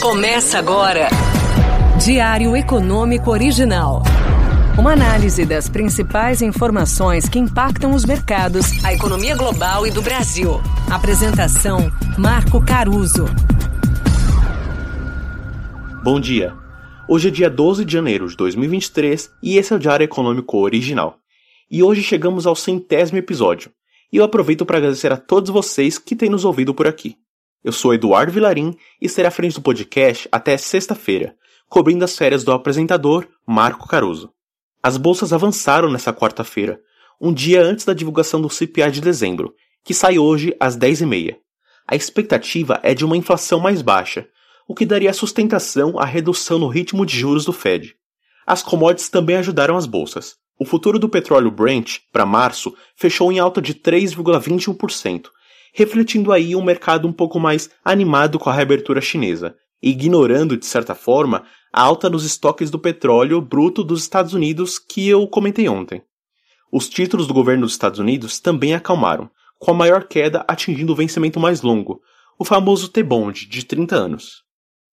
Começa agora. Diário Econômico Original. Uma análise das principais informações que impactam os mercados, a economia global e do Brasil. Apresentação: Marco Caruso. Bom dia. Hoje é dia 12 de janeiro de 2023 e esse é o Diário Econômico Original. E hoje chegamos ao centésimo episódio. E eu aproveito para agradecer a todos vocês que têm nos ouvido por aqui. Eu sou Eduardo Vilarim e serei à frente do podcast até sexta-feira, cobrindo as férias do apresentador Marco Caruso. As bolsas avançaram nessa quarta-feira, um dia antes da divulgação do CPI de dezembro, que sai hoje às 10h30. A expectativa é de uma inflação mais baixa, o que daria sustentação à redução no ritmo de juros do Fed. As commodities também ajudaram as bolsas. O futuro do petróleo Brent, para março, fechou em alta de 3,21%, refletindo aí um mercado um pouco mais animado com a reabertura chinesa, ignorando, de certa forma, a alta nos estoques do petróleo bruto dos Estados Unidos que eu comentei ontem. Os títulos do governo dos Estados Unidos também acalmaram, com a maior queda atingindo o vencimento mais longo, o famoso T-Bond, de 30 anos.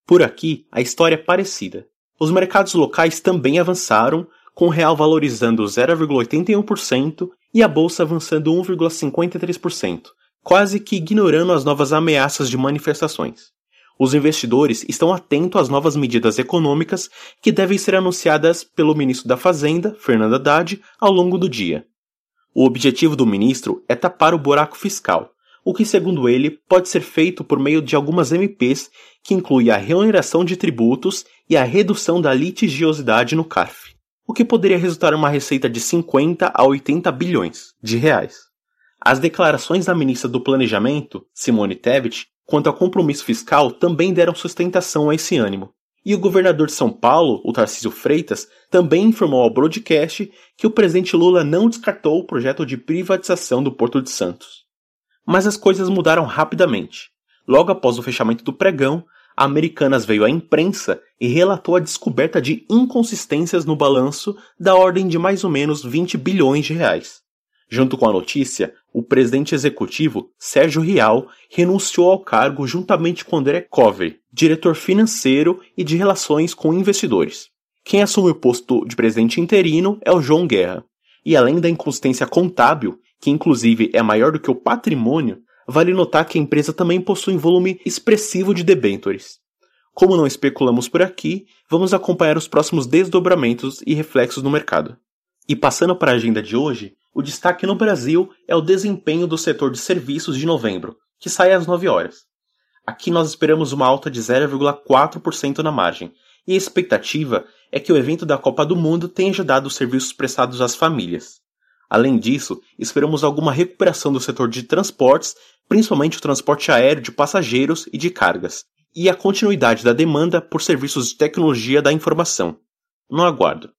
Por aqui, a história é parecida. Os mercados locais também avançaram, com o real valorizando 0,81% e a bolsa avançando 1,53%, quase que ignorando as novas ameaças de manifestações. Os investidores estão atentos às novas medidas econômicas que devem ser anunciadas pelo ministro da Fazenda, Fernando Haddad, ao longo do dia. O objetivo do ministro é tapar o buraco fiscal, o que, segundo ele, pode ser feito por meio de algumas MPs, que inclui a reoneração de tributos e a redução da litigiosidade no CARF, o que poderia resultar em uma receita de 50 a 80 bilhões de reais. As declarações da ministra do Planejamento, Simone Tebet, quanto ao compromisso fiscal também deram sustentação a esse ânimo. E o governador de São Paulo, o Tarcísio Freitas, também informou ao broadcast que o presidente Lula não descartou o projeto de privatização do Porto de Santos. Mas as coisas mudaram rapidamente. Logo após o fechamento do pregão, a Americanas veio à imprensa e relatou a descoberta de inconsistências no balanço da ordem de mais ou menos 20 bilhões de reais. Junto com a notícia, o presidente executivo, Sérgio Rial, renunciou ao cargo juntamente com André Cover, diretor financeiro e de relações com investidores. Quem assume o posto de presidente interino é o João Guerra. E além da inconsistência contábil, que inclusive é maior do que o patrimônio, vale notar que a empresa também possui um volume expressivo de debêntures. Como não especulamos por aqui, vamos acompanhar os próximos desdobramentos e reflexos no mercado. E passando para a agenda de hoje, o destaque no Brasil é o desempenho do setor de serviços de novembro, que sai às 9 horas. Aqui nós esperamos uma alta de 0,4% na margem, e a expectativa é que o evento da Copa do Mundo tenha ajudado os serviços prestados às famílias. Além disso, esperamos alguma recuperação do setor de transportes, principalmente o transporte aéreo de passageiros e de cargas, e a continuidade da demanda por serviços de tecnologia da informação. No aguardo.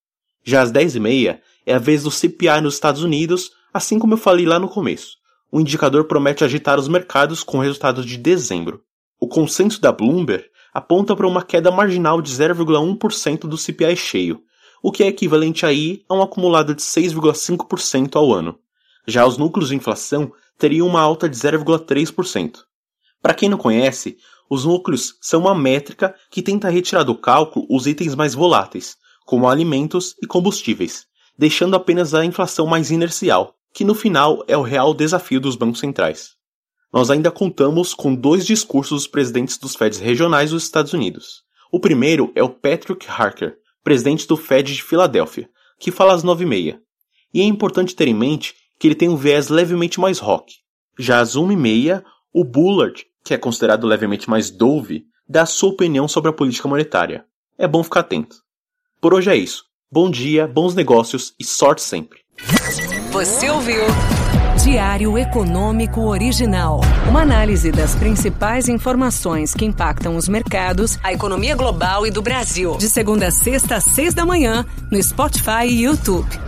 Já às 10h30 é a vez do CPI nos Estados Unidos, assim como eu falei lá no começo. O indicador promete agitar os mercados com resultados de dezembro. O consenso da Bloomberg aponta para uma queda marginal de 0,1% do CPI cheio, o que é equivalente aí a um acumulado de 6,5% ao ano. Já os núcleos de inflação teriam uma alta de 0,3%. Para quem não conhece, os núcleos são uma métrica que tenta retirar do cálculo os itens mais voláteis, como alimentos e combustíveis, deixando apenas a inflação mais inercial, que no final é o real desafio dos bancos centrais. Nós ainda contamos com dois discursos dos presidentes dos Feds regionais dos Estados Unidos. O primeiro é o Patrick Harker, presidente do Fed de Filadélfia, que fala às nove e meia. É importante ter em mente que ele tem um viés levemente mais rock. Já às uma e meia, o Bullard, que é considerado levemente mais dove, dá sua opinião sobre a política monetária. É bom ficar atento. Por hoje é isso. Bom dia, bons negócios e sorte sempre. Você ouviu? Diário Econômico Original. Uma análise das principais informações que impactam os mercados, a economia global e do Brasil. De segunda a sexta, às seis da manhã, no Spotify e YouTube.